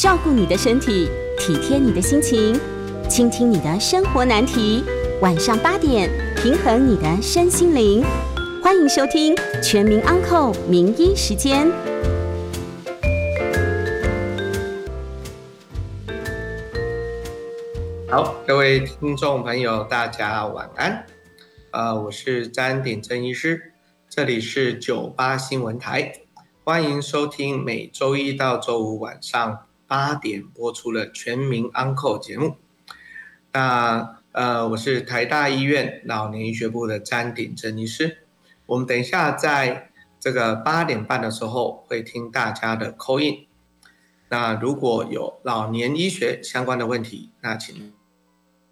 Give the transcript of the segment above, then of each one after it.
照顾你的身体，体贴你的心情，倾听你的生活难题。晚上八点，平衡你的身心灵。欢迎收听《全民安扣名医时间》。好，各位听众朋友，大家晚安。呃，我是詹鼎正医师，这里是九八新闻台，欢迎收听每周一到周五晚上八点播出了《全民安扣节目。那呃，我是台大医院老年医学部的詹鼎珍医师。我们等一下在这个八点半的时候会听大家的扣印。那如果有老年医学相关的问题，那请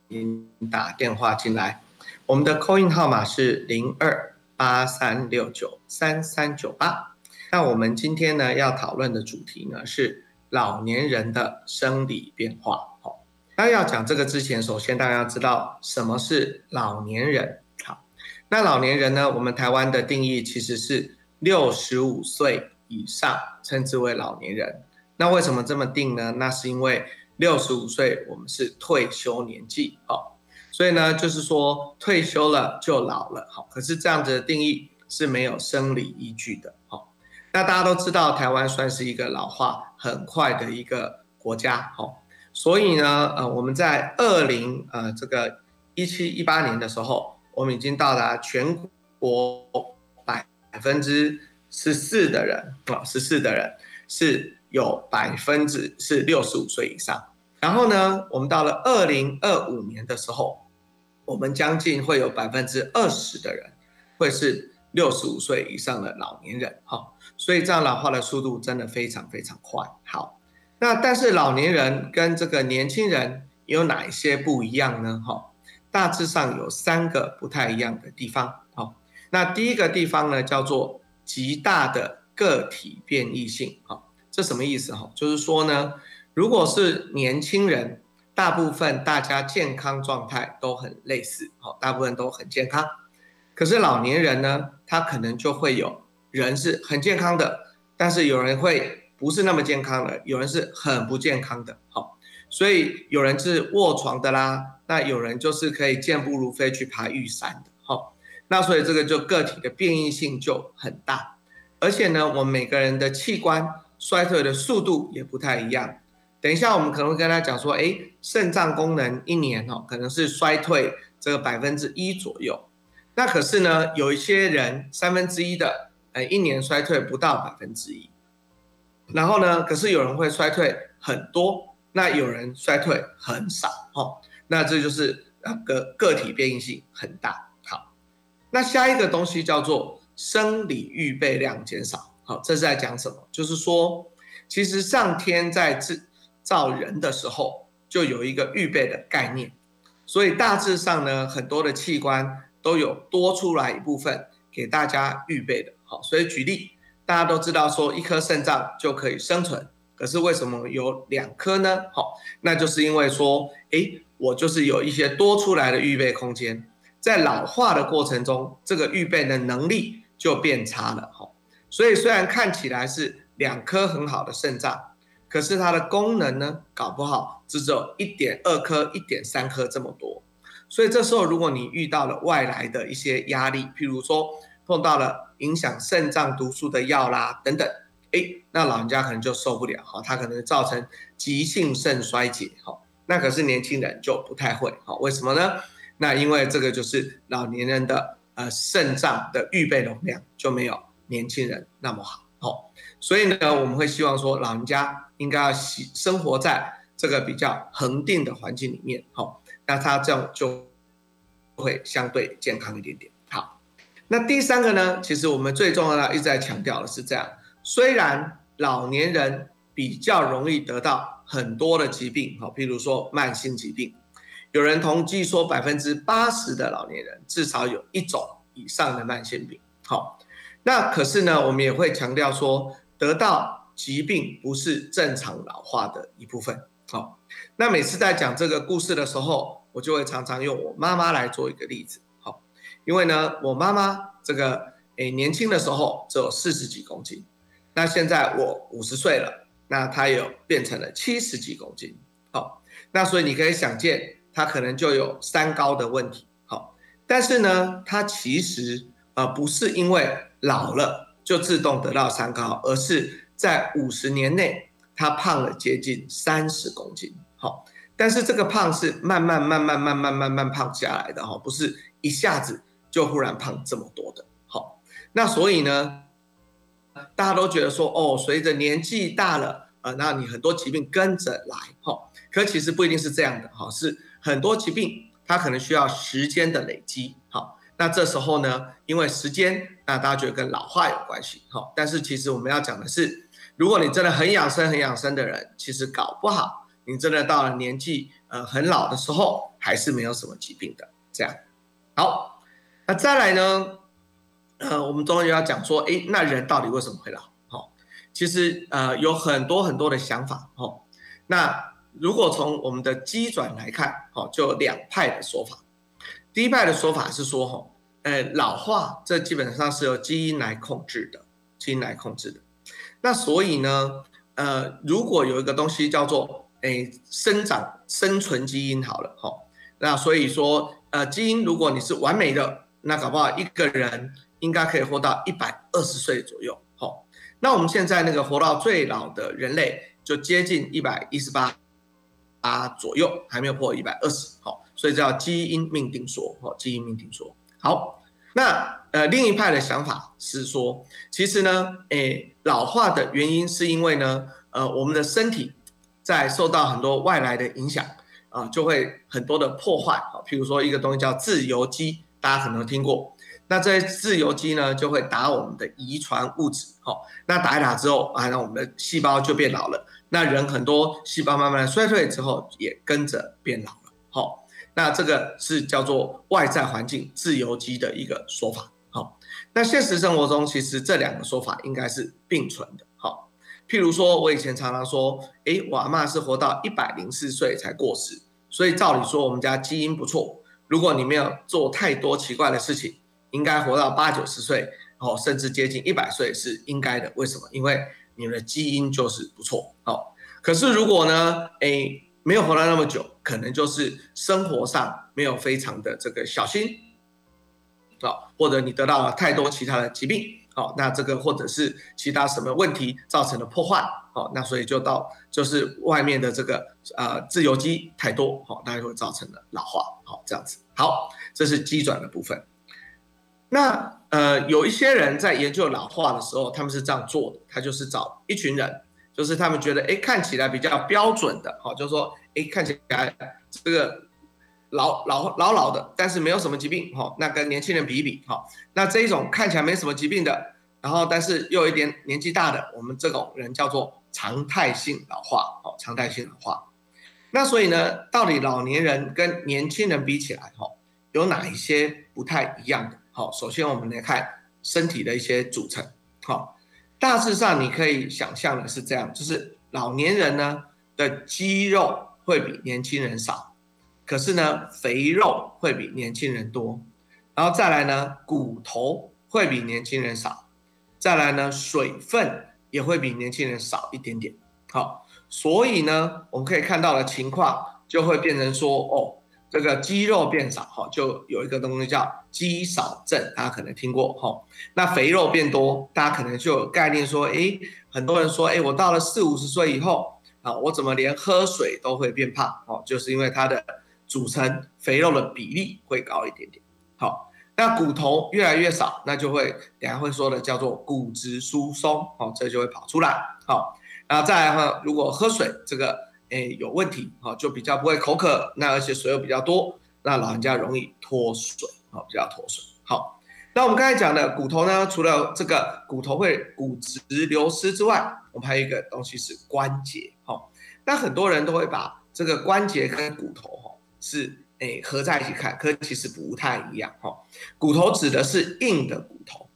您打电话进来。我们的扣印号码是零二八三六九三三九八。那我们今天呢要讨论的主题呢是老年人的生理变化。好，那要讲这个之前，首先大家要知道什么是老年人。好，那老年人呢，我们台湾的定义其实是六十五岁以上称之为老年人。那为什么这么定呢？那是因为六十五岁我们是退休年纪。好。所以呢，就是说退休了就老了，好，可是这样子的定义是没有生理依据的，好。那大家都知道，台湾算是一个老化很快的一个国家，好，所以呢，呃，我们在二零呃这个一七一八年的时候，我们已经到达全国百分之十四的人，啊，十四的人是有百分之是六十五岁以上，然后呢，我们到了二零二五年的时候。我们将近会有百分之二十的人会是六十五岁以上的老年人，哈，所以这样老化的速度真的非常非常快。好，那但是老年人跟这个年轻人有哪一些不一样呢？哈，大致上有三个不太一样的地方。好，那第一个地方呢叫做极大的个体变异性。好，这什么意思？哈，就是说呢，如果是年轻人。大部分大家健康状态都很类似，好，大部分都很健康。可是老年人呢，他可能就会有人是很健康的，但是有人会不是那么健康的，有人是很不健康的，好，所以有人是卧床的啦，那有人就是可以健步如飞去爬玉山的，好，那所以这个就个体的变异性就很大，而且呢，我们每个人的器官衰退的速度也不太一样。等一下，我们可能会跟他讲说，哎，肾脏功能一年哦，可能是衰退这个百分之一左右。那可是呢，有一些人三分之一的，呃，一年衰退不到百分之一。然后呢，可是有人会衰退很多，那有人衰退很少，哦，那这就是那个个体变异性很大。好，那下一个东西叫做生理预备量减少。好，这是在讲什么？就是说，其实上天在制造人的时候就有一个预备的概念，所以大致上呢，很多的器官都有多出来一部分给大家预备的。好，所以举例，大家都知道说一颗肾脏就可以生存，可是为什么有两颗呢？好，那就是因为说，诶，我就是有一些多出来的预备空间，在老化的过程中，这个预备的能力就变差了。好，所以虽然看起来是两颗很好的肾脏。可是它的功能呢，搞不好只有一点二颗、一点三颗这么多，所以这时候如果你遇到了外来的一些压力，譬如说碰到了影响肾脏毒素的药啦等等，哎，那老人家可能就受不了哈，他可能造成急性肾衰竭哈。那可是年轻人就不太会哈，为什么呢？那因为这个就是老年人的呃肾脏的预备容量就没有年轻人那么好，好，所以呢，我们会希望说老人家。应该要喜生活在这个比较恒定的环境里面，好，那他这样就会相对健康一点点。那第三个呢，其实我们最重要的一直在强调的是这样，虽然老年人比较容易得到很多的疾病，好，譬如说慢性疾病，有人统计说百分之八十的老年人至少有一种以上的慢性病，好，那可是呢，我们也会强调说得到。疾病不是正常老化的一部分。好，那每次在讲这个故事的时候，我就会常常用我妈妈来做一个例子。因为呢，我妈妈这个诶年轻的时候只有四十几公斤，那现在我五十岁了，那她有变成了七十几公斤，好，那所以你可以想见，她可能就有三高的问题，好，但是呢，她其实呃不是因为老了就自动得到三高，而是在五十年内她胖了接近三十公斤，好，但是这个胖是慢慢慢慢慢慢慢慢胖下来的哈，不是一下子就忽然胖这么多的，好，那所以呢？大家都觉得说，哦，随着年纪大了，呃，那你很多疾病跟着来，哈，可其实不一定是这样的，哈，是很多疾病它可能需要时间的累积，好，那这时候呢，因为时间，那大家觉得跟老化有关系，好，但是其实我们要讲的是，如果你真的很养生、很养生的人，其实搞不好你真的到了年纪，呃，很老的时候，还是没有什么疾病的，这样，好，那再来呢？呃，我们终于要讲说，哎，那人到底为什么会老？好，其实呃有很多很多的想法，哦。那如果从我们的基转来看，哦，就有两派的说法。第一派的说法是说，哈，呃，老化这基本上是由基因来控制的，基因来控制的。那所以呢，呃，如果有一个东西叫做，哎，生长生存基因好了，哈，那所以说，呃，基因如果你是完美的，那搞不好一个人。应该可以活到一百二十岁左右，好，那我们现在那个活到最老的人类就接近一百一十八啊左右，还没有破一百二十，好，所以叫基因命定说，好，基因命定说，好，那呃另一派的想法是说，其实呢，诶老化的原因是因为呢，呃我们的身体在受到很多外来的影响啊，就会很多的破坏，好，譬如说一个东西叫自由基，大家可能听过。那这些自由基呢，就会打我们的遗传物质，好，那打一打之后啊，那我们的细胞就变老了。那人很多细胞慢慢衰退之后，也跟着变老了，好，那这个是叫做外在环境自由基的一个说法，好，那现实生活中其实这两个说法应该是并存的，好，譬如说我以前常常说，诶，我阿妈是活到一百零四岁才过世，所以照理说我们家基因不错，如果你没有做太多奇怪的事情。应该活到八九十岁，哦，甚至接近一百岁是应该的。为什么？因为你的基因就是不错，哦。可是如果呢，哎，没有活到那么久，可能就是生活上没有非常的这个小心，哦，或者你得到了太多其他的疾病，哦，那这个或者是其他什么问题造成的破坏，哦，那所以就到就是外面的这个呃自由基太多，哦，那就会造成了老化，好，这样子。好，这是基转的部分。那呃，有一些人在研究老化的时候，他们是这样做的，他就是找一群人，就是他们觉得哎看起来比较标准的，好，就是说哎看起来这个老老老老的，但是没有什么疾病，哈，那跟年轻人比一比，哈，那这一种看起来没什么疾病的，然后但是又有一点年纪大的，我们这种人叫做常态性老化，哦，常态性老化。那所以呢，到底老年人跟年轻人比起来，哈，有哪一些不太一样的？好，首先我们来看身体的一些组成。好，大致上你可以想象的是这样，就是老年人呢的肌肉会比年轻人少，可是呢肥肉会比年轻人多，然后再来呢骨头会比年轻人少，再来呢水分也会比年轻人少一点点。好，所以呢我们可以看到的情况就会变成说，哦。这个肌肉变少哈，就有一个东西叫肌少症，大家可能听过哈。那肥肉变多，大家可能就有概念说，哎，很多人说，哎，我到了四五十岁以后啊，我怎么连喝水都会变胖？哦，就是因为它的组成肥肉的比例会高一点点。好，那骨头越来越少，那就会等下会说的叫做骨质疏松，哦，这就会跑出来。好，然后再来哈，如果喝水这个。哎，有问题哈，就比较不会口渴，那而且水又比较多，那老人家容易脱水啊，比较脱水。好，那我们刚才讲的骨头呢，除了这个骨头会骨质流失之外，我们还有一个东西是关节。好，那很多人都会把这个关节跟骨头是哎合在一起看，可其实不太一样哈。骨头指的是硬的骨头，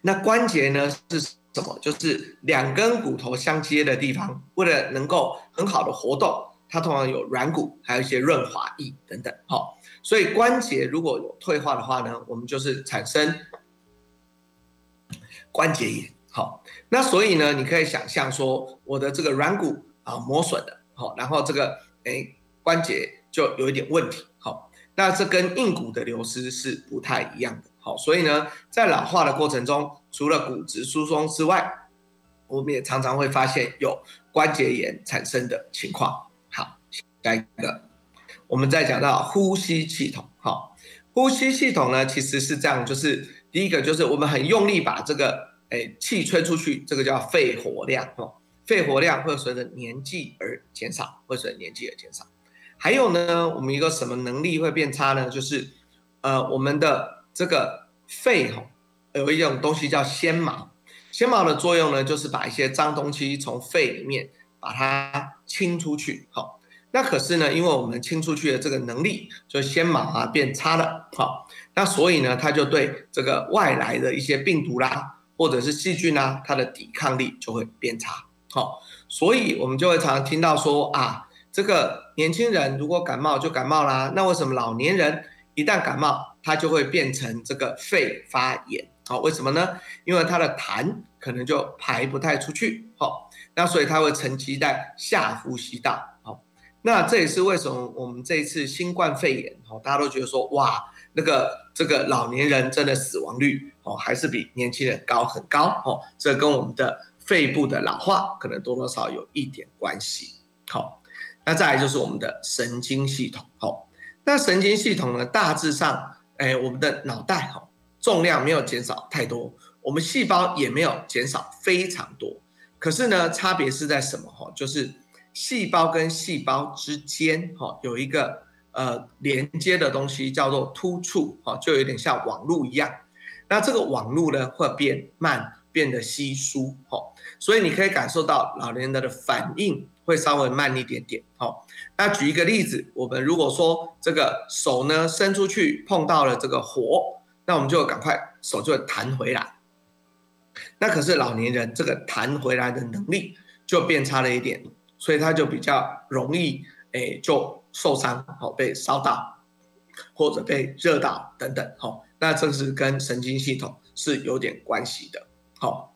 那关节呢是。什么？就是两根骨头相接的地方，为了能够很好的活动，它通常有软骨，还有一些润滑液等等。好，所以关节如果有退化的话呢，我们就是产生关节炎。好，那所以呢，你可以想象说，我的这个软骨啊磨损了，好，然后这个哎关节就有一点问题，好，那这跟硬骨的流失是不太一样的，好，所以呢，在老化的过程中，除了骨质疏松之外，我们也常常会发现有关节炎产生的情况。好，下一个，我们再讲到呼吸系统，好，呼吸系统呢其实是这样，就是第一个就是我们很用力把这个。哎，气吹出去，这个叫肺活量哦。肺活量会随着年纪而减少，会随着年纪而减少。还有呢，我们一个什么能力会变差呢？就是，呃，我们的这个肺吼有一种东西叫纤毛，纤毛的作用呢，就是把一些脏东西从肺里面把它清出去。好，那可是呢，因为我们清出去的这个能力，就纤毛啊变差了。好，那所以呢，它就对这个外来的一些病毒啦。或者是细菌呢，它的抵抗力就会变差，好，所以我们就会常常听到说啊，这个年轻人如果感冒就感冒啦，那为什么老年人一旦感冒，他就会变成这个肺发炎？好，为什么呢？因为他的痰可能就排不太出去，好，那所以他会沉积在下呼吸道，好，那这也是为什么我们这一次新冠肺炎，好，大家都觉得说哇。那个这个老年人真的死亡率哦，还是比年轻人高很高哦，这跟我们的肺部的老化可能多多少有一点关系。好，那再来就是我们的神经系统。好，那神经系统呢，大致上，哎，我们的脑袋哈，重量没有减少太多，我们细胞也没有减少非常多，可是呢，差别是在什么？哈，就是细胞跟细胞之间哈有一个。呃，连接的东西叫做突触，哈，就有点像网路一样。那这个网路呢，会变慢，变得稀疏，哈，所以你可以感受到老年人的反应会稍微慢一点点，哈。那举一个例子，我们如果说这个手呢伸出去碰到了这个火，那我们就赶快手就会弹回来。那可是老年人这个弹回来的能力就变差了一点，所以他就比较容易，诶，就。受伤好被烧到，或者被热到等等好，那这是跟神经系统是有点关系的。好，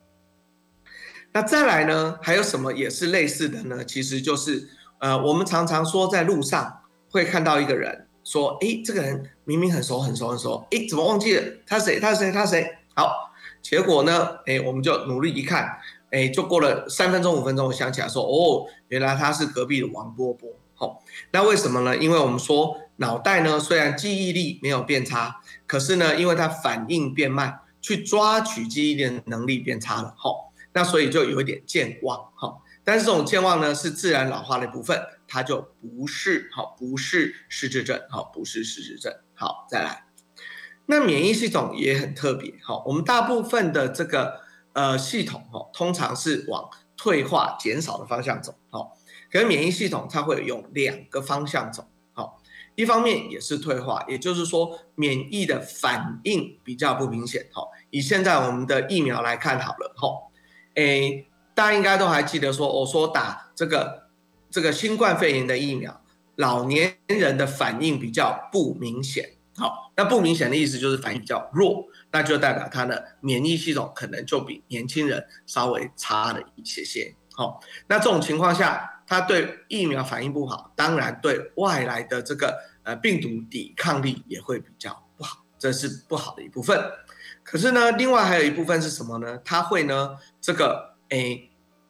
那再来呢，还有什么也是类似的呢？其实就是呃，我们常常说在路上会看到一个人，说诶，这个人明明很熟很熟很熟，诶，怎么忘记了他谁他谁他谁？好，结果呢，诶，我们就努力一看，诶，就过了三分钟五分钟，我想起来说，哦，原来他是隔壁的王波波。好，那为什么呢？因为我们说脑袋呢，虽然记忆力没有变差，可是呢，因为它反应变慢，去抓取记忆的能力变差了。好，那所以就有一点健忘。哈，但是这种健忘呢，是自然老化的一部分，它就不是好，不是失智症。好，不是失智症。好，再来，那免疫系统也很特别。好，我们大部分的这个呃系统，哈，通常是往退化、减少的方向走。好。可是免疫系统它会有两个方向走，好，一方面也是退化，也就是说免疫的反应比较不明显，好，以现在我们的疫苗来看好了，哈，诶，大家应该都还记得说，我说打这个这个新冠肺炎的疫苗，老年人的反应比较不明显，好，那不明显的意思就是反应比较弱，那就代表他的免疫系统可能就比年轻人稍微差了一些些，好，那这种情况下。他对疫苗反应不好，当然对外来的这个呃病毒抵抗力也会比较不好，这是不好的一部分。可是呢，另外还有一部分是什么呢？它会呢这个诶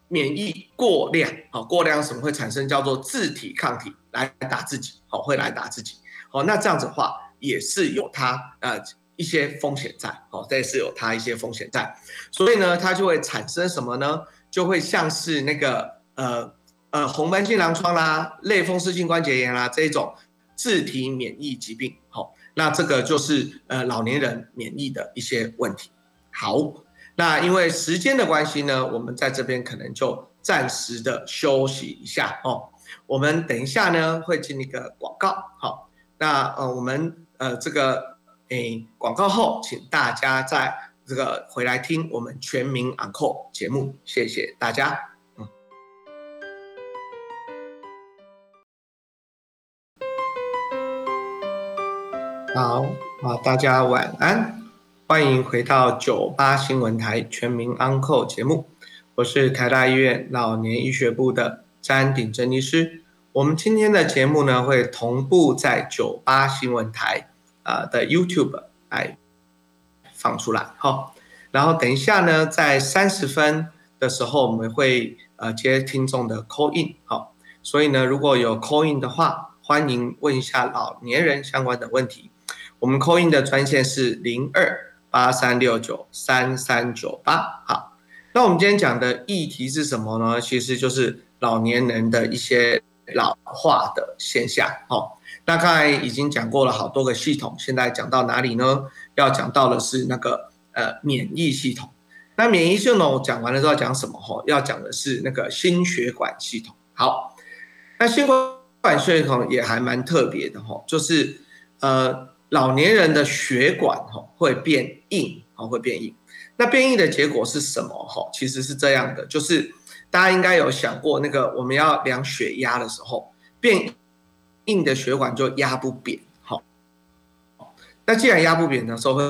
免疫过量，好过量什么会产生叫做自体抗体来打自己，好会来打自己，好那这样子的话也是有它呃一些风险在，好这也是有它一些风险在，所以呢它就会产生什么呢？就会像是那个呃。呃，红斑性狼疮啦、类风湿性关节炎啦这一种自体免疫疾病，好，那这个就是呃老年人免疫的一些问题。好，那因为时间的关系呢，我们在这边可能就暂时的休息一下哦。我们等一下呢会进一个广告，好，那呃我们呃这个诶广告后，请大家在这个回来听我们全民昂扣节目，谢谢大家。好啊，大家晚安。欢迎回到九八新闻台全民安扣节目，我是台大医院老年医学部的詹鼎珍医师。我们今天的节目呢，会同步在九八新闻台啊的 YouTube 来放出来，好。然后等一下呢，在三十分的时候，我们会呃接听众的 call in，好。所以呢，如果有 call in 的话，欢迎问一下老年人相关的问题。我们 Coin 的专线是零二。八三六九三三九八，好，那我们今天讲的议题是什么呢？其实就是老年人的一些老化的现象。哦，那刚才已经讲过了好多个系统，现在讲到哪里呢？要讲到的是那个呃免疫系统。那免疫系统讲完了之后讲什么？哈，要讲的是那个心血管系统。好，那心血管系统也还蛮特别的哈，就是呃。老年人的血管哈会变硬，哦会变硬。那变硬的结果是什么？哈，其实是这样的，就是大家应该有想过，那个我们要量血压的时候，变硬的血管就压不扁，好。那既然压不扁的时候会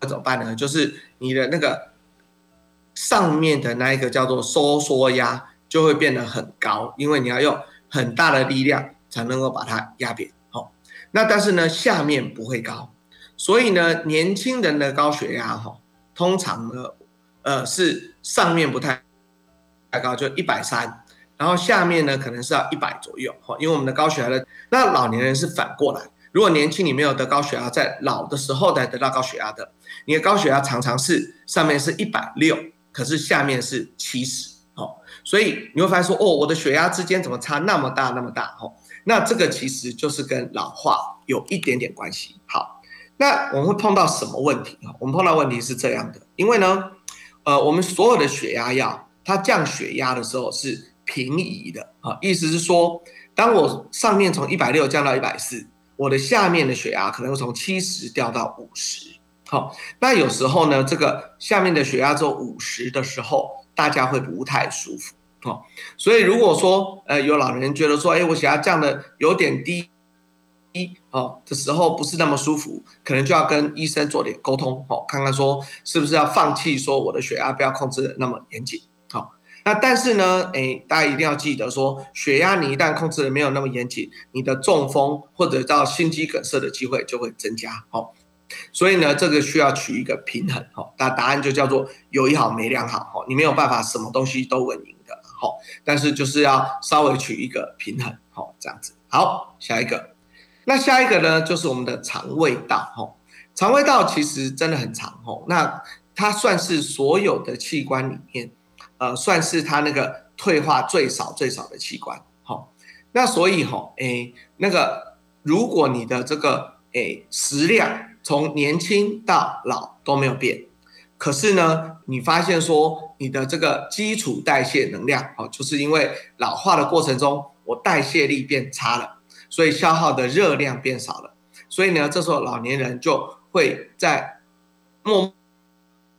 怎么办呢？就是你的那个上面的那一个叫做收缩压就会变得很高，因为你要用很大的力量才能够把它压扁。那但是呢，下面不会高，所以呢，年轻人的高血压哈，通常呢，呃，是上面不太太高，就一百三，然后下面呢，可能是要一百左右哈，因为我们的高血压的，那老年人是反过来，如果年轻你没有得高血压，在老的时候才得到高血压的，你的高血压常常是上面是一百六，可是下面是七十，哦，所以你会发现说，哦，我的血压之间怎么差那么大那么大，哈。那这个其实就是跟老化有一点点关系。好，那我们会碰到什么问题啊？我们碰到问题是这样的，因为呢，呃，我们所有的血压药，它降血压的时候是平移的啊，意思是说，当我上面从一百六降到一百四，我的下面的血压可能会从七十掉到五十。好，那有时候呢，这个下面的血压做五十的时候，大家会不太舒服。哦，所以如果说呃有老人觉得说，哎，我血压降的有点低，低哦的时候不是那么舒服，可能就要跟医生做点沟通，哦，看看说是不是要放弃说我的血压不要控制的那么严谨，好，那但是呢，哎，大家一定要记得说，血压你一旦控制的没有那么严谨，你的中风或者到心肌梗塞的机会就会增加，好，所以呢，这个需要取一个平衡，好，那答案就叫做有一好没两好，好，你没有办法什么东西都稳赢。好，但是就是要稍微取一个平衡，好，这样子。好，下一个，那下一个呢，就是我们的肠胃道，哈，肠胃道其实真的很长，哦，那它算是所有的器官里面，呃，算是它那个退化最少最少的器官，好，那所以哈，哎，那个如果你的这个哎食量从年轻到老都没有变。可是呢，你发现说你的这个基础代谢能量，哦，就是因为老化的过程中，我代谢力变差了，所以消耗的热量变少了，所以呢，这时候老年人就会在默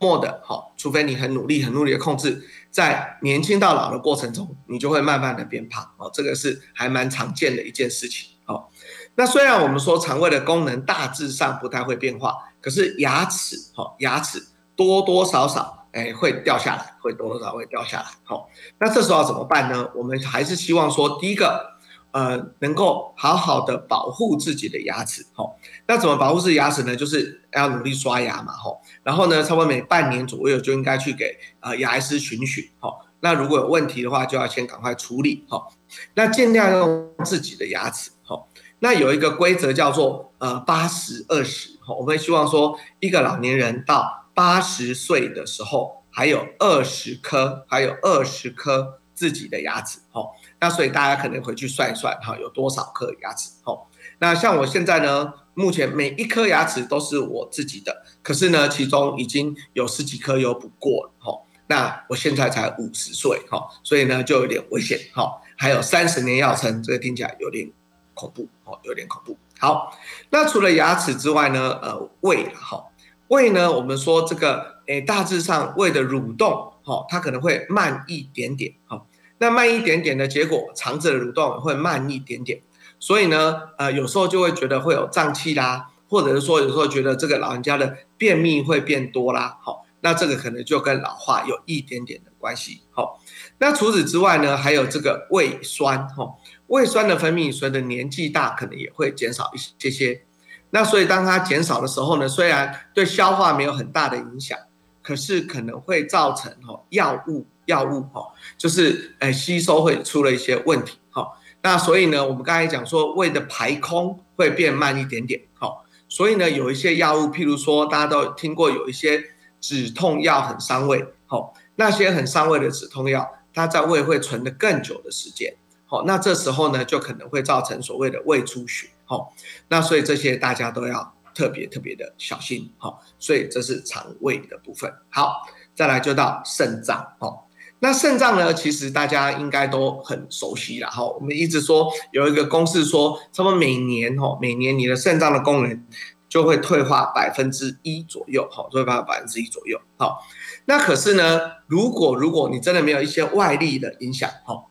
默的，好，除非你很努力、很努力的控制，在年轻到老的过程中，你就会慢慢的变胖，哦，这个是还蛮常见的一件事情，哦，那虽然我们说肠胃的功能大致上不太会变化，可是牙齿，哦，牙齿。多多少少，哎，会掉下来，会多多少会掉下来。好，那这时候怎么办呢？我们还是希望说，第一个，呃，能够好好的保护自己的牙齿。好，那怎么保护自己牙齿呢？就是要努力刷牙嘛。好，然后呢，差不多每半年左右就应该去给呃牙医师巡巡。好，那如果有问题的话，就要先赶快处理。好，那尽量用自己的牙齿。好，那有一个规则叫做呃八十二十。好，我们希望说一个老年人到八十岁的时候，还有二十颗，还有二十颗自己的牙齿，吼。那所以大家可能回去算一算，哈，有多少颗牙齿，吼。那像我现在呢，目前每一颗牙齿都是我自己的，可是呢，其中已经有十几颗有补过了，吼。那我现在才五十岁，哈，所以呢就有点危险，哈。还有三十年要撑，这个听起来有点恐怖，哦，有点恐怖。好，那除了牙齿之外呢，呃，胃，哈。胃呢，我们说这个，诶，大致上胃的蠕动，哈，它可能会慢一点点，哈。那慢一点点的结果，肠子的蠕动会慢一点点，所以呢，呃，有时候就会觉得会有胀气啦，或者是说有时候觉得这个老人家的便秘会变多啦，好，那这个可能就跟老化有一点点的关系，好。那除此之外呢，还有这个胃酸，哈，胃酸的分泌随着年纪大可能也会减少一些些。那所以当它减少的时候呢，虽然对消化没有很大的影响，可是可能会造成哈药物药物哈，就是诶吸收会出了一些问题，哈。那所以呢，我们刚才讲说胃的排空会变慢一点点，哈。所以呢，有一些药物，譬如说大家都听过有一些止痛药很伤胃，哈，那些很伤胃的止痛药。它在胃会存的更久的时间，好，那这时候呢，就可能会造成所谓的胃出血，好，那所以这些大家都要特别特别的小心，好，所以这是肠胃的部分。好，再来就到肾脏，好，那肾脏呢，其实大家应该都很熟悉了，哈，我们一直说有一个公式说，他们每年，哈，每年你的肾脏的功能就会退化百分之一左右，好，退化百分之一左右，好。那可是呢，如果如果你真的没有一些外力的影响，哈，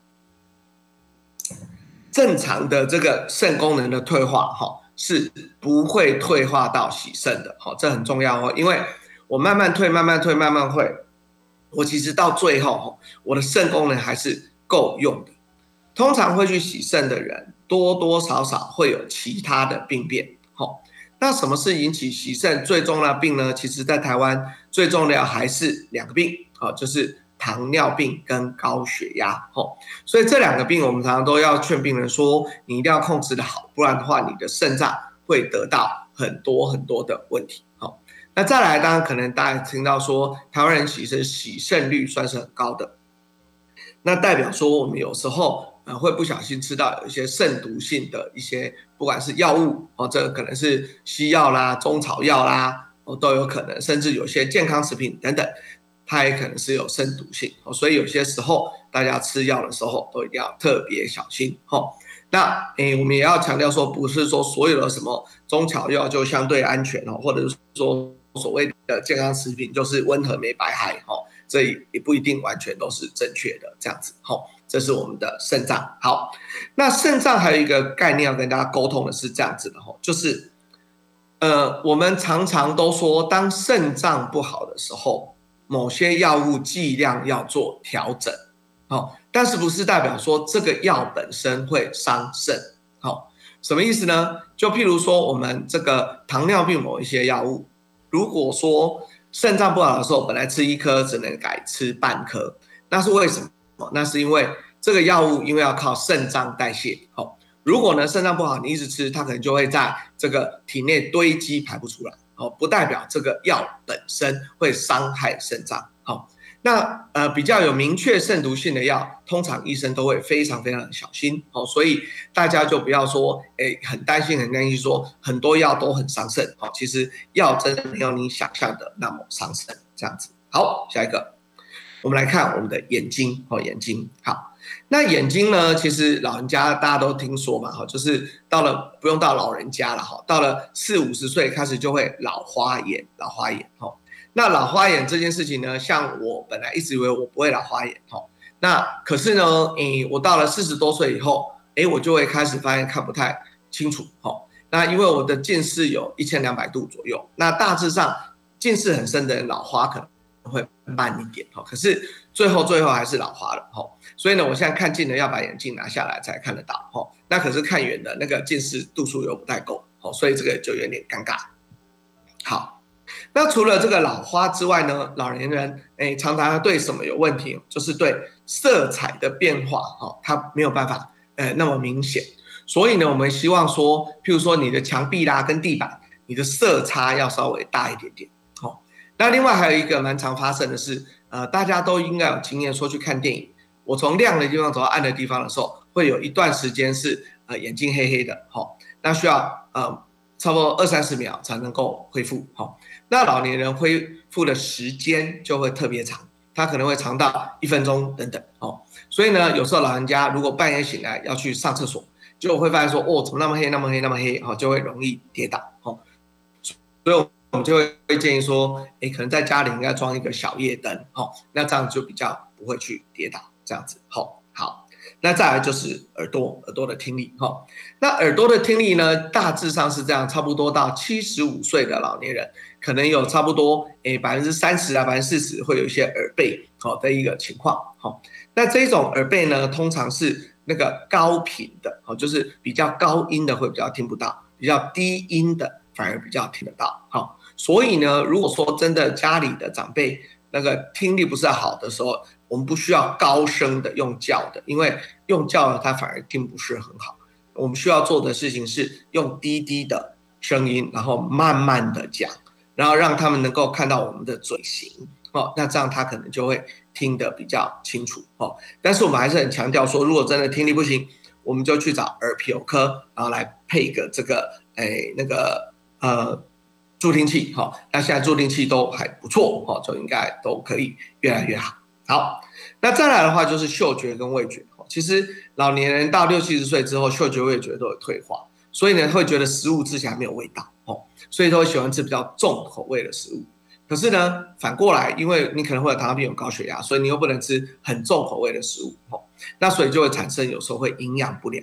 正常的这个肾功能的退化，哈，是不会退化到洗肾的，好，这很重要哦，因为我慢慢退，慢慢退，慢慢会，我其实到最后，哈，我的肾功能还是够用的。通常会去洗肾的人，多多少少会有其他的病变，好。那什么是引起洗肾最重要的病呢？其实，在台湾最重要还是两个病，哦，就是糖尿病跟高血压，哦，所以这两个病我们常常都要劝病人说，你一定要控制的好，不然的话，你的肾脏会得到很多很多的问题，好，那再来，当然可能大家听到说，台湾人其实洗肾率算是很高的，那代表说我们有时候。呃，会不小心吃到有一些肾毒性的一些，不管是药物哦，这可能是西药啦、中草药啦，都有可能，甚至有些健康食品等等，它也可能是有生毒性哦，所以有些时候大家吃药的时候都一定要特别小心哦。那诶，我们也要强调说，不是说所有的什么中草药就相对安全哦，或者是说所谓的健康食品就是温和没白害哦，这也不一定完全都是正确的这样子哦。这是我们的肾脏。好，那肾脏还有一个概念要跟大家沟通的是这样子的吼，就是，呃，我们常常都说，当肾脏不好的时候，某些药物剂量要做调整，好，但是不是代表说这个药本身会伤肾？好，什么意思呢？就譬如说，我们这个糖尿病某一些药物，如果说肾脏不好的时候，本来吃一颗只能改吃半颗，那是为什么？那是因为这个药物因为要靠肾脏代谢，好，如果呢肾脏不好，你一直吃，它可能就会在这个体内堆积排不出来，哦，不代表这个药本身会伤害肾脏，好，那呃比较有明确肾毒性的药，通常医生都会非常非常小心，好，所以大家就不要说，哎，很担心很担心说很多药都很伤肾，好，其实药真的没有你想象的那么伤肾，这样子，好，下一个。我们来看我们的眼睛，哦，眼睛好。那眼睛呢？其实老人家大家都听说嘛，哈，就是到了不用到老人家了，哈，到了四五十岁开始就会老花眼，老花眼，哈。那老花眼这件事情呢，像我本来一直以为我不会老花眼，哈。那可是呢，诶，我到了四十多岁以后，诶，我就会开始发现看不太清楚，哈。那因为我的近视有一千两百度左右，那大致上近视很深的人老花可能。会慢一点哈，可是最后最后还是老花了哈，所以呢，我现在看近的要把眼镜拿下来才看得到哈，那可是看远的那个近视度数又不太够，哦，所以这个就有点尴尬。好，那除了这个老花之外呢，老年人哎常常对什么有问题？就是对色彩的变化哈，它没有办法呃那么明显，所以呢，我们希望说，譬如说你的墙壁啦跟地板，你的色差要稍微大一点点。好那另外还有一个蛮常发生的是，呃，大家都应该有经验，说去看电影，我从亮的地方走到暗的地方的时候，会有一段时间是呃眼睛黑黑的，好，那需要呃差不多二三十秒才能够恢复，好，那老年人恢复的时间就会特别长，他可能会长到一分钟等等，哦，所以呢，有时候老人家如果半夜醒来要去上厕所，就会发现说，哦，怎么那么黑，那么黑，那么黑，哦，就会容易跌倒，哦，所以。我们就会建议说，哎，可能在家里应该装一个小夜灯，哦，那这样就比较不会去跌倒，这样子，好，好。那再来就是耳朵，耳朵的听力哈。那耳朵的听力呢，大致上是这样，差不多到七十五岁的老年人，可能有差不多诶百分之三十啊，百分之四十会有一些耳背好的一个情况好。那这种耳背呢，通常是那个高频的，好，就是比较高音的会比较听不到，比较低音的反而比较听得到好。所以呢，如果说真的家里的长辈那个听力不是好的时候，我们不需要高声的用叫的，因为用叫呢，他反而听不是很好。我们需要做的事情是用低低的声音，然后慢慢的讲，然后让他们能够看到我们的嘴型哦，那这样他可能就会听得比较清楚哦。但是我们还是很强调说，如果真的听力不行，我们就去找耳鼻喉科，然后来配个这个诶那个呃助听器哈。那现在助听器都还不错哦，就应该都可以越来越好。好，那再来的话就是嗅觉跟味觉。其实老年人到六七十岁之后，嗅觉味觉都有退化，所以呢会觉得食物吃起来没有味道哦，所以都会喜欢吃比较重口味的食物。可是呢，反过来，因为你可能会有糖尿病、有高血压，所以你又不能吃很重口味的食物哦，那所以就会产生有时候会营养不良。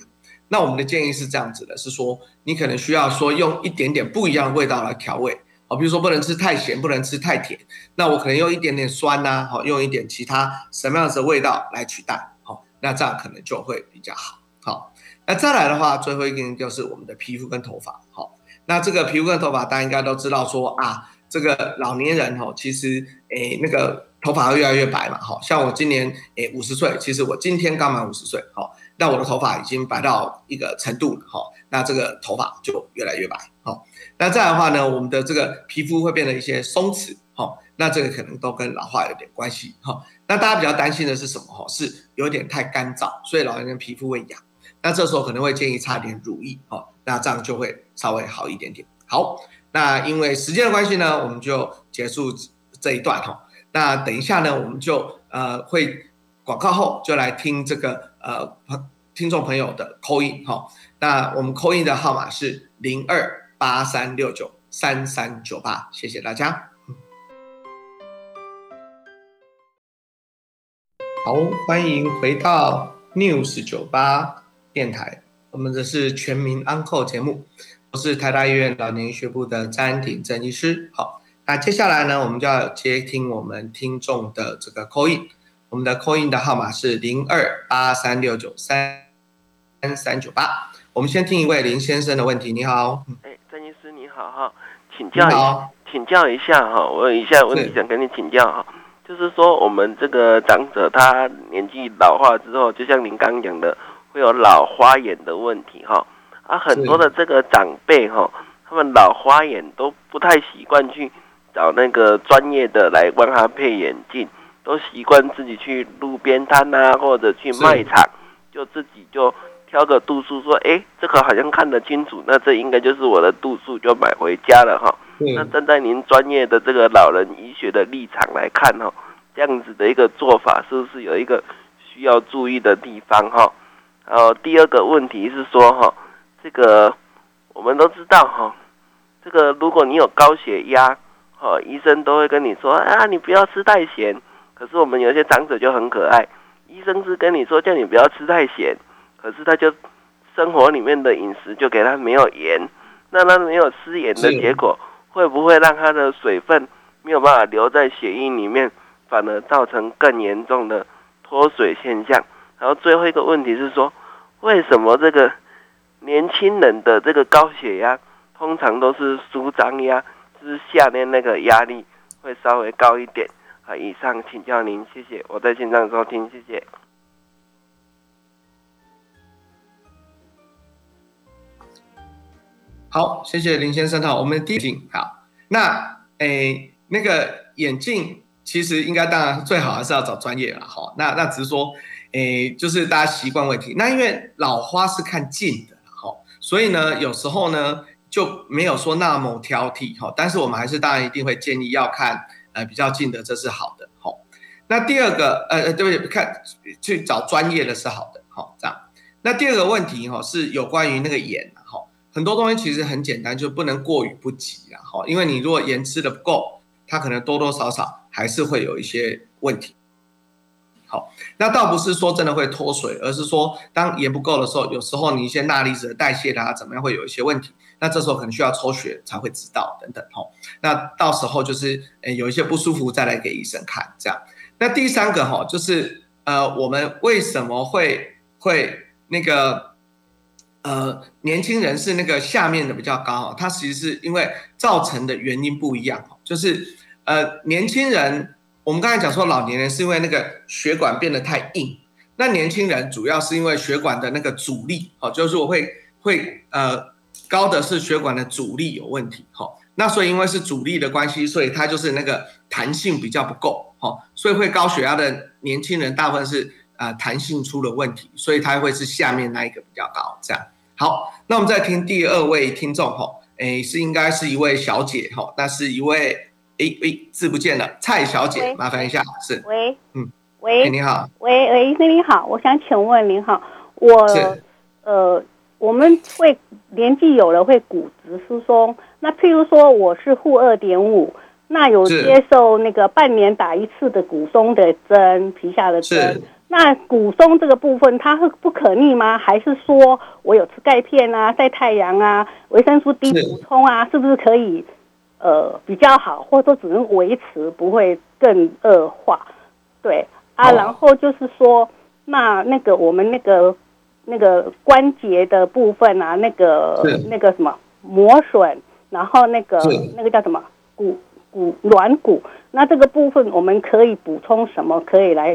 那我们的建议是这样子的，是说你可能需要说用一点点不一样的味道来调味。比如说不能吃太咸，不能吃太甜，那我可能用一点点酸呐，好，用一点其他什么样子的味道来取代，好，那这样可能就会比较好，好，那再来的话，最后一个就是我们的皮肤跟头发，好，那这个皮肤跟头发，大家应该都知道说啊，这个老年人哦，其实诶那个头发会越来越白嘛，好，像我今年诶五十岁，其实我今天刚满五十岁，好，那我的头发已经白到一个程度了，哈，那这个头发就越来越白，好。那这样的话呢，我们的这个皮肤会变得一些松弛，哈，那这个可能都跟老化有点关系，哈。那大家比较担心的是什么？哈，是有点太干燥，所以老年人皮肤会痒。那这时候可能会建议擦点乳液，哈，那这样就会稍微好一点点。好，那因为时间的关系呢，我们就结束这一段，哈。那等一下呢，我们就呃会广告后就来听这个呃听众朋友的口音，哈。那我们扣音的号码是零二。八三六九三三九八，谢谢大家。好，欢迎回到 News 九八电台，我们这是全民安扣节目，我是台大医院老年医学部的詹鼎正医师。好，那接下来呢，我们就要接听我们听众的这个 call in，我们的 call in 的号码是零二八三六九三三三九八。我们先听一位林先生的问题，你好。哎，张医师你好哈，请教一请教一下哈，我有一下问题想跟你请教哈，就是说我们这个长者他年纪老化之后，就像您刚刚讲的，会有老花眼的问题哈，啊很多的这个长辈哈，他们老花眼都不太习惯去找那个专业的来帮他配眼镜，都习惯自己去路边摊啊，或者去卖场，就自己就。挑个度数，说，哎，这个好像看得清楚，那这应该就是我的度数，就买回家了哈。那站在您专业的这个老人医学的立场来看哈，这样子的一个做法是不是有一个需要注意的地方哈？呃第二个问题是说哈，这个我们都知道哈，这个如果你有高血压，哈，医生都会跟你说啊，你不要吃太咸。可是我们有些长者就很可爱，医生是跟你说叫你不要吃太咸。可是他就生活里面的饮食就给他没有盐，那他没有吃盐的结果，会不会让他的水分没有办法留在血液里面，反而造成更严重的脱水现象？然后最后一个问题是说，为什么这个年轻人的这个高血压通常都是舒张压，就是下面那个压力会稍微高一点？啊，以上请教您，谢谢，我在线上收听，谢谢。好，谢谢林先生哈。我们第一镜好，那诶那个眼镜其实应该当然最好还是要找专业了哈。那那只是说诶，就是大家习惯问题。那因为老花是看近的哈，所以呢有时候呢就没有说那么挑剔哈。但是我们还是当然一定会建议要看呃比较近的，这是好的哈。那第二个呃呃对不起，看去找专业的是好的哈这样。那第二个问题哈是有关于那个眼啊。很多东西其实很简单，就不能过于不及啊！哈，因为你如果盐吃的不够，它可能多多少少还是会有一些问题。好，那倒不是说真的会脱水，而是说当盐不够的时候，有时候你一些钠离子的代谢啊怎么样会有一些问题，那这时候可能需要抽血才会知道等等哈。那到时候就是呃有一些不舒服再来给医生看这样。那第三个哈就是呃我们为什么会会那个呃年轻人是那个下面的比较高，它其实是因为造成的原因不一样，就是呃年轻人。我们刚才讲说，老年人是因为那个血管变得太硬，那年轻人主要是因为血管的那个阻力，哦，就是我会会呃高的是血管的阻力有问题，哈，那所以因为是阻力的关系，所以它就是那个弹性比较不够，哈，所以会高血压的年轻人大部分是呃弹性出了问题，所以他会是下面那一个比较高，这样。好，那我们再听第二位听众，哈，诶是应该是一位小姐，哈，那是一位。哎哎，字不见了，蔡小姐，麻烦一下，是，喂，嗯，喂，你好，喂喂，那你好，我想请问您好，我，呃，我们会年纪有了会骨质疏松，那譬如说我是负二点五，那有接受那个半年打一次的骨松的针，皮下的针，那骨松这个部分它是不可逆吗？还是说我有吃钙片啊，晒太阳啊，维生素 D 补充啊，是不是可以？呃，比较好，或者说只能维持，不会更恶化，对啊。然后就是说，那那个我们那个那个关节的部分啊，那个那个什么磨损，然后那个那个叫什么骨骨软骨，那这个部分我们可以补充什么？可以来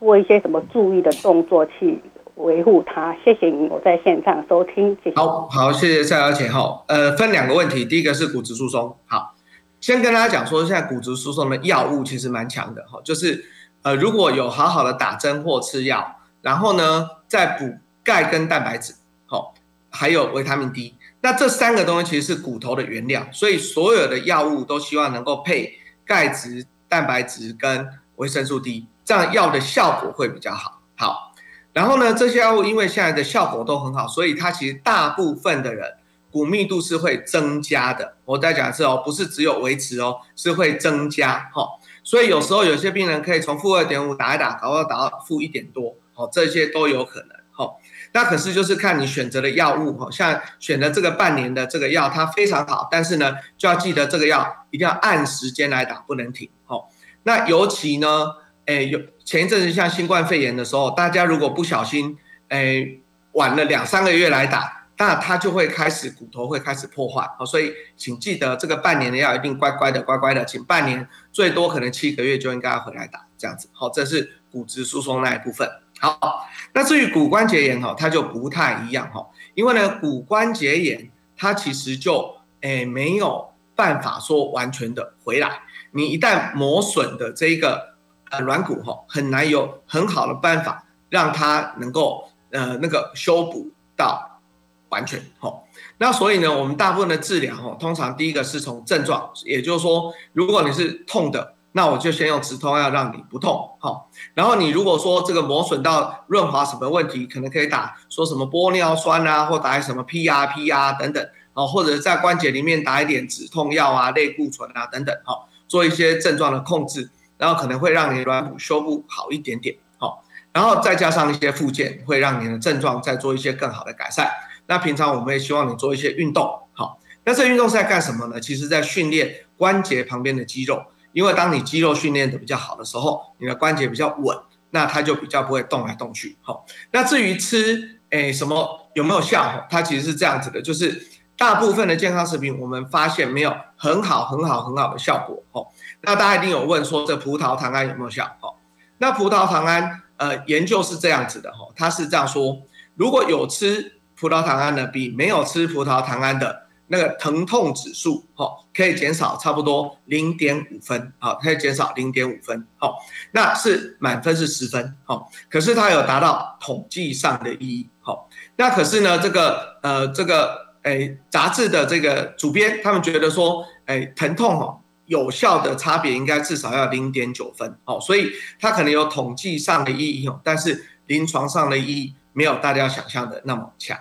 做一些什么注意的动作去？维护它，谢谢您，我在线上收听。好好，谢谢蔡小姐哈。呃，分两个问题，第一个是骨质疏松。好，先跟大家讲说，现在骨质疏松的药物其实蛮强的哈，就是呃，如果有好好的打针或吃药，然后呢再补钙跟蛋白质，好，还有维他命 D，那这三个东西其实是骨头的原料，所以所有的药物都希望能够配钙质、蛋白质跟维生素 D，这样药的效果会比较好。好。然后呢，这些药物因为现在的效果都很好，所以它其实大部分的人骨密度是会增加的。我再讲一次哦，不是只有维持哦，是会增加哈。所以有时候有些病人可以从负二点五打一打，搞到打到负一点多，哦，这些都有可能哈。那可是就是看你选择的药物哈，像选择这个半年的这个药，它非常好，但是呢，就要记得这个药一定要按时间来打，不能停。哦。那尤其呢。诶，有前一阵子像新冠肺炎的时候，大家如果不小心，诶，晚了两三个月来打，那它就会开始骨头会开始破坏。好，所以请记得这个半年的药一定乖乖的乖乖的，请半年最多可能七个月就应该要回来打，这样子。好，这是骨质疏松那一部分。好，那至于骨关节炎哈，它就不太一样哈，因为呢，骨关节炎它其实就诶没有办法说完全的回来，你一旦磨损的这一个。呃，软骨哈很难有很好的办法让它能够呃那个修补到完全哈。那所以呢，我们大部分的治疗哈，通常第一个是从症状，也就是说，如果你是痛的，那我就先用止痛药让你不痛哈。然后你如果说这个磨损到润滑什么问题，可能可以打说什么玻尿酸啊，或打什么 PRP 啊等等啊，或者在关节里面打一点止痛药啊、类固醇啊等等哈，做一些症状的控制。然后可能会让你软骨修复好一点点，好，然后再加上一些附件，会让你的症状再做一些更好的改善。那平常我们也希望你做一些运动，好，那这运动是在干什么呢？其实在训练关节旁边的肌肉，因为当你肌肉训练的比较好的时候，你的关节比较稳，那它就比较不会动来动去，好。那至于吃，诶什么有没有效？它其实是这样子的，就是大部分的健康食品，我们发现没有很好、很好、很好的效果，哦。那大家一定有问说，这葡萄糖胺有没有效？哈，那葡萄糖胺，呃，研究是这样子的，哈，它是这样说：如果有吃葡萄糖胺的，比没有吃葡萄糖胺的那个疼痛指数，哈，可以减少差不多零点五分，好，可以减少零点五分，好，那是满分是十分，好，可是它有达到统计上的意义，好，那可是呢，这个，呃，这个，诶，杂志的这个主编他们觉得说，诶，疼痛，哈。有效的差别应该至少要零点九分哦，所以它可能有统计上的意义哦，但是临床上的意义没有大家想象的那么强。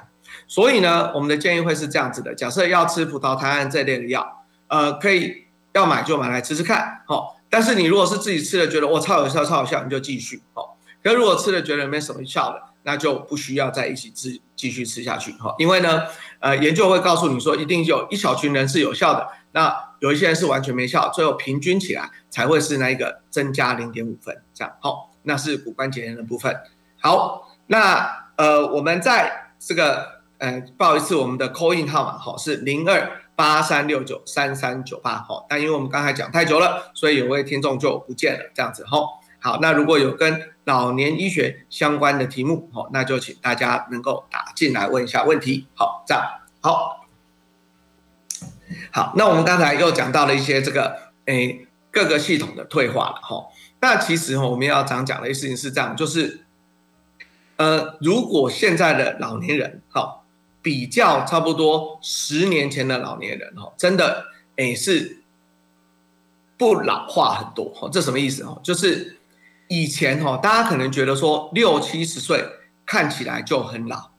所以呢，我们的建议会是这样子的：假设要吃葡萄糖胺这类的药，呃，可以要买就买来吃吃看，哦。但是你如果是自己吃了觉得我超有效超有效，你就继续哦。可如果吃了觉得没什么效的，那就不需要再一起吃继续吃下去哈。因为呢，呃，研究会告诉你说，一定有一小群人是有效的，那有一些人是完全没效，最后平均起来才会是那一个增加零点五分这样。好，那是骨关节炎的部分。好，那呃，我们在这个呃报一次我们的 call in 号码哈，是零二八三六九三三九八好。但因为我们刚才讲太久了，所以有位听众就不见了这样子哈。好，那如果有跟老年医学相关的题目，好，那就请大家能够打进来问一下问题。好，这样好，好，那我们刚才又讲到了一些这个诶各个系统的退化了哈。那其实哈，我们要常讲的一事情是这样，就是呃，如果现在的老年人哈，比较差不多十年前的老年人哈，真的诶是不老化很多哈。这什么意思哈？就是。以前哈，大家可能觉得说六七十岁看起来就很老，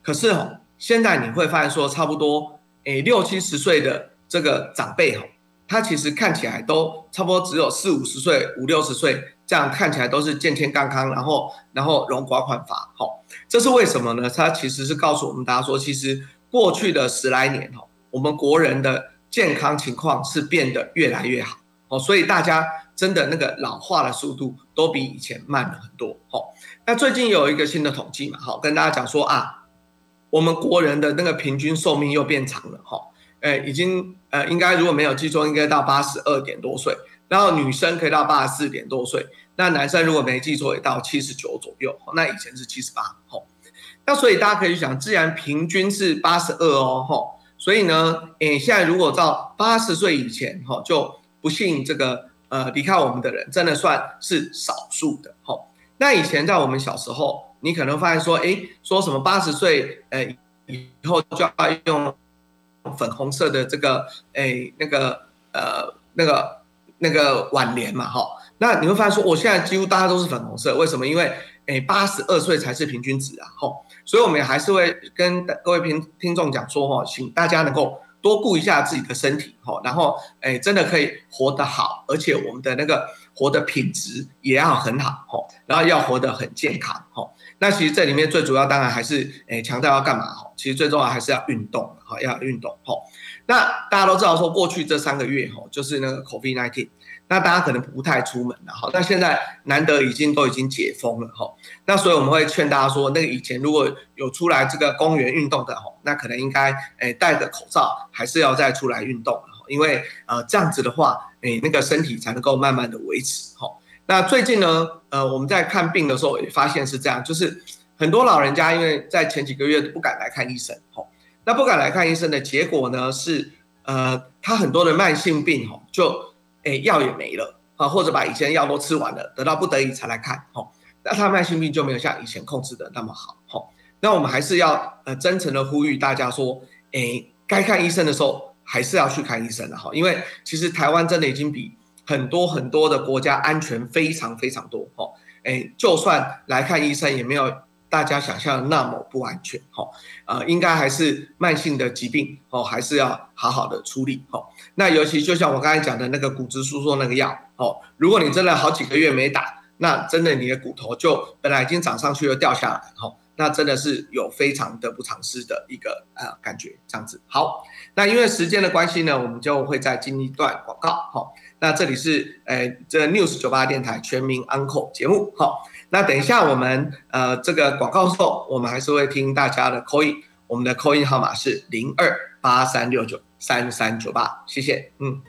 可是哈，现在你会发现说，差不多诶六七十岁的这个长辈哈，他其实看起来都差不多只有四五十岁、五六十岁，这样看起来都是健健康康，然后然后容光焕发哈。这是为什么呢？他其实是告诉我们大家说，其实过去的十来年哈，我们国人的健康情况是变得越来越好哦，所以大家。真的那个老化的速度都比以前慢了很多，吼。那最近有一个新的统计嘛，好，跟大家讲说啊，我们国人的那个平均寿命又变长了，哈，哎，已经呃，应该如果没有记错，应该到八十二点多岁，然后女生可以到八十四点多岁，那男生如果没记错也到七十九左右，那以前是七十八，吼。那所以大家可以想，既然平均是八十二哦，吼，所以呢，哎，现在如果到八十岁以前，哈，就不幸这个。呃，离开我们的人真的算是少数的，吼。那以前在我们小时候，你可能发现说，哎，说什么八十岁，呃，以后就要用粉红色的这个，哎，那个，呃，那个那个晚年嘛，哈。那你会发现说，我现在几乎大家都是粉红色，为什么？因为，诶，八十二岁才是平均值啊，吼。所以我们也还是会跟各位听听众讲说，哈，请大家能够。多顾一下自己的身体，吼，然后，哎，真的可以活得好，而且我们的那个活的品质也要很好，吼，然后要活得很健康，吼。那其实这里面最主要当然还是，诶，强调要干嘛，哈，其实最重要还是要运动，哈，要运动，吼。那大家都知道说，过去这三个月，哈，就是那个 COVID nineteen。那大家可能不太出门了哈，那现在难得已经都已经解封了哈，那所以我们会劝大家说，那个以前如果有出来这个公园运动的哈，那可能应该诶戴着口罩，还是要再出来运动，因为呃这样子的话，诶那个身体才能够慢慢的维持哈。那最近呢，呃我们在看病的时候也发现是这样，就是很多老人家因为在前几个月不敢来看医生哈，那不敢来看医生的结果呢是，呃他很多的慢性病哈就。哎，药也没了啊，或者把以前药都吃完了，得到不得已才来看，吼，那他慢性病就没有像以前控制的那么好，吼。那我们还是要呃真诚的呼吁大家说，哎，该看医生的时候还是要去看医生的，哈，因为其实台湾真的已经比很多很多的国家安全非常非常多，吼，哎，就算来看医生也没有。大家想象的那么不安全，哈，呃，应该还是慢性的疾病，哦，还是要好好的处理，哦。那尤其就像我刚才讲的那个骨质疏松那个药，哦，如果你真的好几个月没打，那真的你的骨头就本来已经长上去又掉下来，哈，那真的是有非常的不偿失的一个呃感觉，这样子。好，那因为时间的关系呢，我们就会再进一段广告，哈。那这里是呃这 News 九八电台全民 Uncle 节目，好。那等一下，我们呃这个广告后，我们还是会听大家的 call in，我们的 call in 号码是零二八三六九三三九八，谢谢，嗯。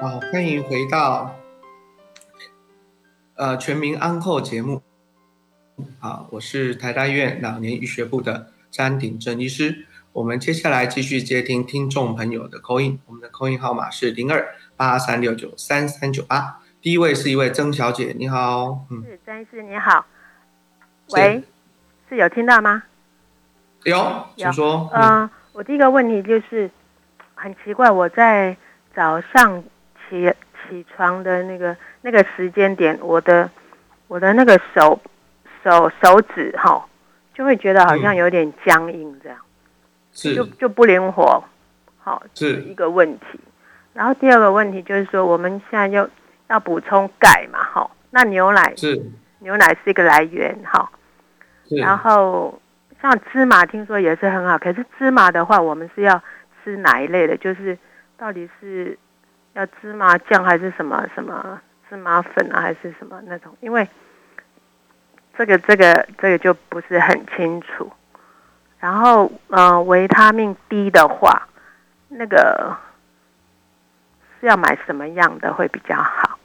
好，欢迎回到呃全民安扣节目，好，我是台大医院老年医学部的詹鼎正医师。我们接下来继续接听听众朋友的 call in，我们的 call in 号码是零二八三六九三三九八。第一位是一位曾小姐，你好，嗯，是曾医师，你好，喂，是有听到吗？有，请说。嗯，我第一个问题就是很奇怪，我在早上起起床的那个那个时间点，我的我的那个手手手指哈，就会觉得好像有点僵硬这样。就就不灵活，好是一个问题。然后第二个问题就是说，我们现在要要补充钙嘛，哈，那牛奶是牛奶是一个来源，哈，然后像芝麻听说也是很好，可是芝麻的话，我们是要吃哪一类的？就是到底是要芝麻酱还是什么什么芝麻粉啊，还是什么那种？因为这个这个这个就不是很清楚。然后，呃，维他命 D 的话，那个是要买什么样的会比较好？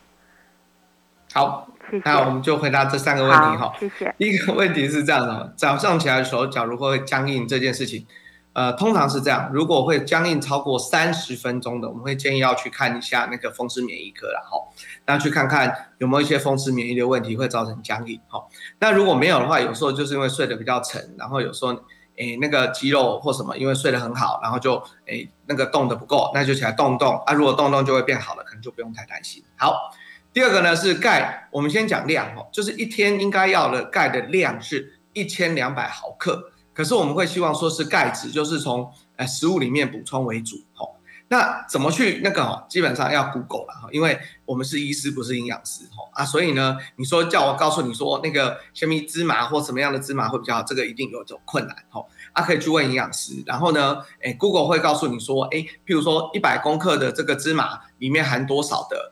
好，那我们就回答这三个问题哈。谢谢。第一个问题是这样的：早上起来手脚如果会僵硬这件事情，呃，通常是这样，如果会僵硬超过三十分钟的，我们会建议要去看一下那个风湿免疫科了哈。那去看看有没有一些风湿免疫的问题会造成僵硬哈。那如果没有的话，有时候就是因为睡得比较沉，然后有时候。诶，那个肌肉或什么，因为睡得很好，然后就诶那个动的不够，那就起来动动啊。如果动动就会变好了，可能就不用太担心。好，第二个呢是钙，我们先讲量哦，就是一天应该要的钙的量是一千两百毫克，可是我们会希望说是钙质，就是从呃食物里面补充为主哦。那怎么去那个哦？基本上要 Google 了哈，因为我们是医师，不是营养师哈啊，所以呢，你说叫我告诉你说那个什么芝麻或什么样的芝麻会比较好，这个一定有种困难哈啊，可以去问营养师。然后呢，哎，Google 会告诉你说，哎，譬如说一百公克的这个芝麻里面含多少的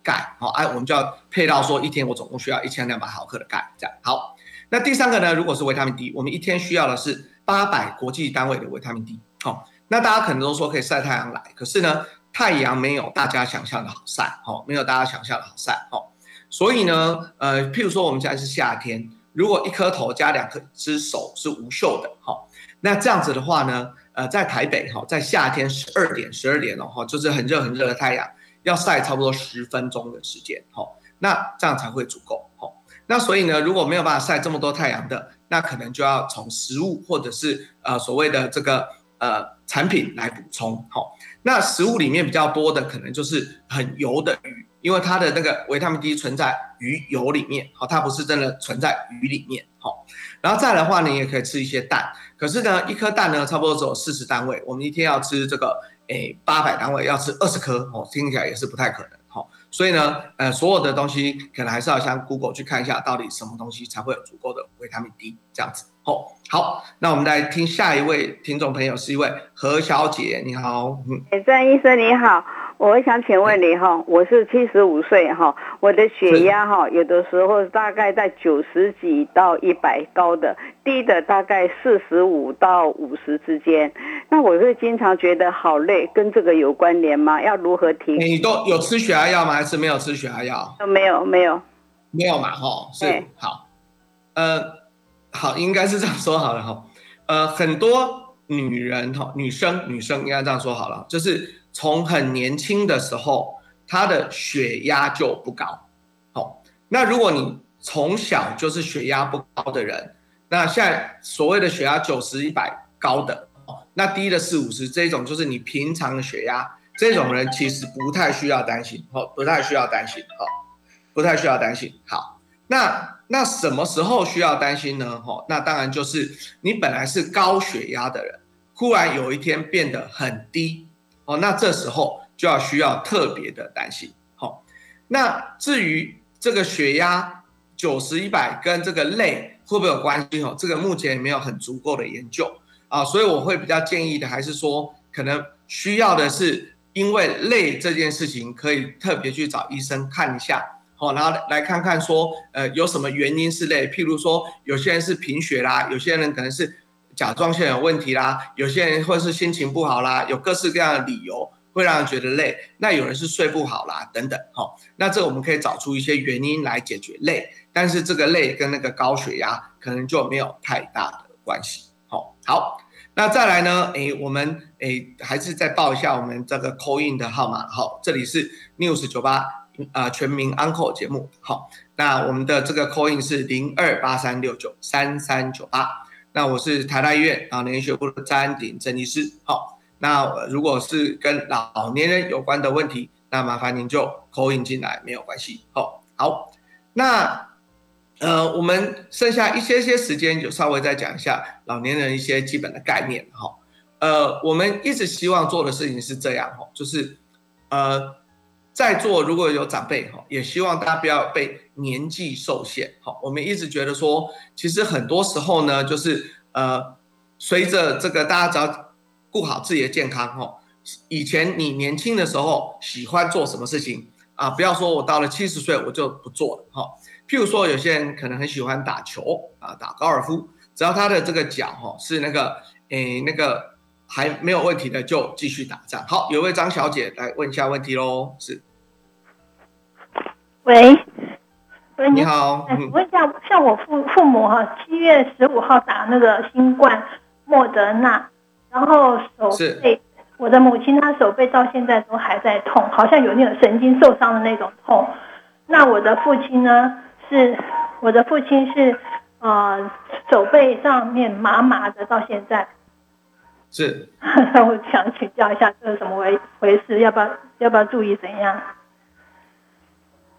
钙，好，哎，我们就要配到说一天我总共需要一千两百毫克的钙，这样好。那第三个呢，如果是维他命 D，我们一天需要的是八百国际单位的维他命 D，好。那大家可能都说可以晒太阳来，可是呢，太阳没有大家想象的好晒，哦，没有大家想象的好晒，哦，所以呢，呃，譬如说我们现在是夏天，如果一颗头加两颗只手是无袖的，哈，那这样子的话呢，呃，在台北，哈，在夏天十二点、十二点哦，哈，就是很热很热的太阳，要晒差不多十分钟的时间，哈，那这样才会足够，哈，那所以呢，如果没有办法晒这么多太阳的，那可能就要从食物或者是呃所谓的这个。呃，产品来补充，好，那食物里面比较多的可能就是很油的鱼，因为它的那个维他命 D 存在鱼油里面，好，它不是真的存在鱼里面，好，然后再的话呢，也可以吃一些蛋，可是呢，一颗蛋呢，差不多只有四十单位，我们一天要吃这个，诶，八百单位要吃二十颗，哦，听起来也是不太可能，好，所以呢，呃，所有的东西可能还是要向 Google 去看一下，到底什么东西才会有足够的维他命 D 这样子。哦，好，那我们来听下一位听众朋友，是一位何小姐，你好，嗯，张医生你好，我想请问你哈，我是七十五岁哈，我的血压哈，有的时候大概在九十几到一百高的，低的大概四十五到五十之间，那我会经常觉得好累，跟这个有关联吗？要如何停？你都有吃血压药吗？还是没有吃血压药？没有，没有，没有嘛，哈，是好，呃。好，应该是这样说好了哈，呃，很多女人哈，女生女生应该这样说好了，就是从很年轻的时候，她的血压就不高，好，那如果你从小就是血压不高的人，那现在所谓的血压九十一百高的哦，那低的四五十这种就是你平常的血压，这种人其实不太需要担心，哦，不太需要担心，哦，不太需要担心，好，那。那什么时候需要担心呢？哈，那当然就是你本来是高血压的人，忽然有一天变得很低，哦，那这时候就要需要特别的担心。好，那至于这个血压九十一百跟这个累会不会有关系？哦，这个目前也没有很足够的研究啊，所以我会比较建议的还是说，可能需要的是因为累这件事情，可以特别去找医生看一下。好，然后来看看说，呃，有什么原因是累？譬如说，有些人是贫血啦，有些人可能是甲状腺有问题啦，有些人或是心情不好啦，有各式各样的理由会让人觉得累。那有人是睡不好啦，等等。好，那这我们可以找出一些原因来解决累，但是这个累跟那个高血压可能就没有太大的关系。好，好，那再来呢？诶，我们诶还是再报一下我们这个 c o i n 的号码。好，这里是 news 九八。啊，全民 Uncle 节目。好，那我们的这个 call in 是零二八三六九三三九八，那我是台大医院老年学部的詹鼎郑医师，好，那如果是跟老年人有关的问题，那麻烦您就 call in 进来，没有关系，好，好，那呃，我们剩下一些些时间，就稍微再讲一下老年人一些基本的概念，哈，呃，我们一直希望做的事情是这样哈，就是呃，在座如果有长辈哈，也希望大家不要被年纪受限哈。我们一直觉得说，其实很多时候呢，就是呃，随着这个大家只要顾好自己的健康哈，以前你年轻的时候喜欢做什么事情啊？不要说我到了七十岁我就不做了哈。譬如说，有些人可能很喜欢打球啊，打高尔夫，只要他的这个脚哈是那个诶那个。还没有问题的就继续打仗。好，有位张小姐来问一下问题喽。是，喂，喂，你好，问一下，像我父父母哈，七月十五号打那个新冠莫德纳，然后手背，我的母亲她手背到现在都还在痛，好像有那种神经受伤的那种痛。那我的父亲呢？是，我的父亲是，呃，手背上面麻麻的，到现在。是，我想请教一下，这是怎么回回事？要不要要不要注意怎样？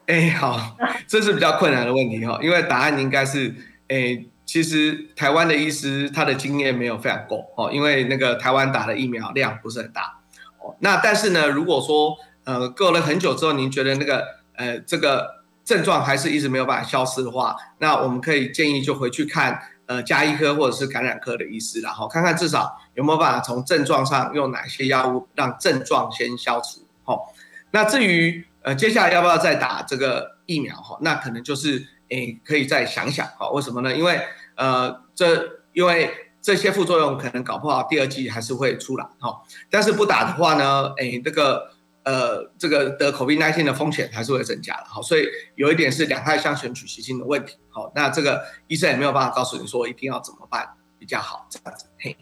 哎，好，这是比较困难的问题哈，因为答案应该是，哎，其实台湾的医师他的经验没有非常够哦，因为那个台湾打的疫苗量不是很大哦。那但是呢，如果说呃过了很久之后，您觉得那个呃这个症状还是一直没有办法消失的话，那我们可以建议就回去看。呃，加医科或者是感染科的医师然后看看至少有没有办法从症状上用哪些药物让症状先消除。好，那至于呃接下来要不要再打这个疫苗哈，那可能就是诶可以再想想哈，为什么呢？因为呃这因为这些副作用可能搞不好第二季还是会出来哈，但是不打的话呢，诶这个。呃，这个得 COVID-19 的风险还是会增加的，好，所以有一点是两害相权取其轻的问题，好，那这个医生也没有办法告诉你说一定要怎么办比较好，这样子，嘿，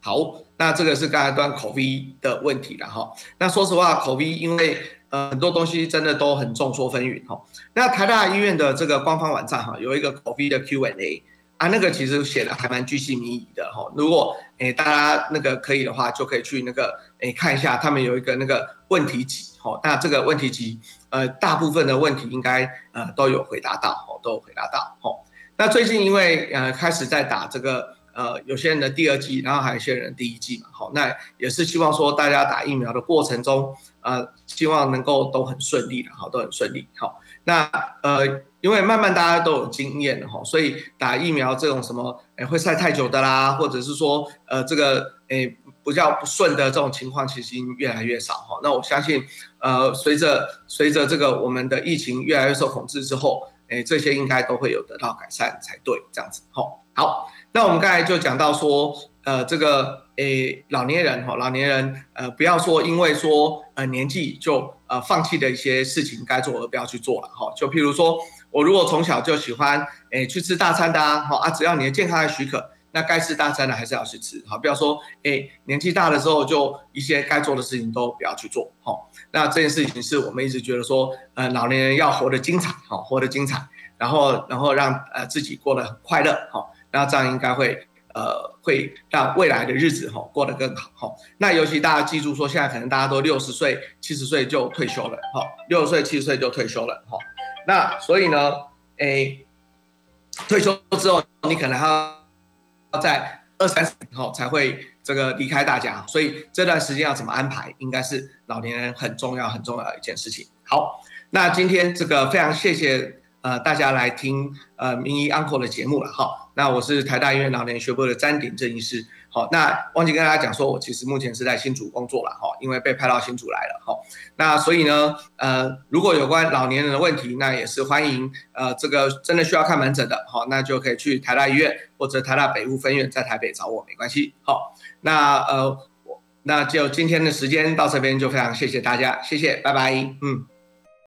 好，那这个是刚才端 COVID 的问题了哈，那说实话，COVID 因为呃很多东西真的都很众说纷纭哈，那台大医院的这个官方网站哈有一个 COVID 的 Q&A。啊，那个其实写的还蛮具细迷疑的哈。如果诶大家那个可以的话，就可以去那个诶看一下，他们有一个那个问题集哈。那这个问题集，呃，大部分的问题应该呃都有回答到哈，都有回答到哈。那最近因为呃开始在打这个呃有些人的第二季，然后还有一些人第一季嘛，好，那也是希望说大家打疫苗的过程中，呃，希望能够都很顺利的哈，都很顺利好。那呃。因为慢慢大家都有经验了哈，所以打疫苗这种什么诶会晒太久的啦，或者是说呃这个诶比较不顺的这种情况，其实已经越来越少哈。那我相信呃随着随着这个我们的疫情越来越受控制之后，诶这些应该都会有得到改善才对，这样子哈。好，那我们刚才就讲到说呃这个诶老年人哈，老年人呃不要说因为说呃年纪就呃放弃的一些事情该做而不要去做了哈，就譬如说。我如果从小就喜欢诶去吃大餐的啊，好啊，只要你的健康还许可，那该吃大餐的还是要去吃，好，不要说诶年纪大的时候就一些该做的事情都不要去做，好，那这件事情是我们一直觉得说，呃，老年人要活得精彩，好，活得精彩，然后然后让呃自己过得很快乐，好，那这样应该会呃会让未来的日子哈过得更好，好，那尤其大家记住说，现在可能大家都六十岁、七十岁就退休了，好，六十岁、七十岁就退休了，哈。那所以呢，诶，退休之后，你可能还要在二三十年后才会这个离开大家，所以这段时间要怎么安排，应该是老年人很重要很重要的一件事情。好，那今天这个非常谢谢呃大家来听呃名医 uncle 的节目了哈。那我是台大医院老年学部的詹鼎正医师。好，那忘记跟大家讲说，我其实目前是在新竹工作了哈，因为被派到新竹来了哈。那所以呢，呃，如果有关老年人的问题，那也是欢迎，呃，这个真的需要看门诊的，好，那就可以去台大医院或者台大北部分院在台北找我，没关系。好，那呃，那就今天的时间到这边就非常谢谢大家，谢谢，拜拜，嗯。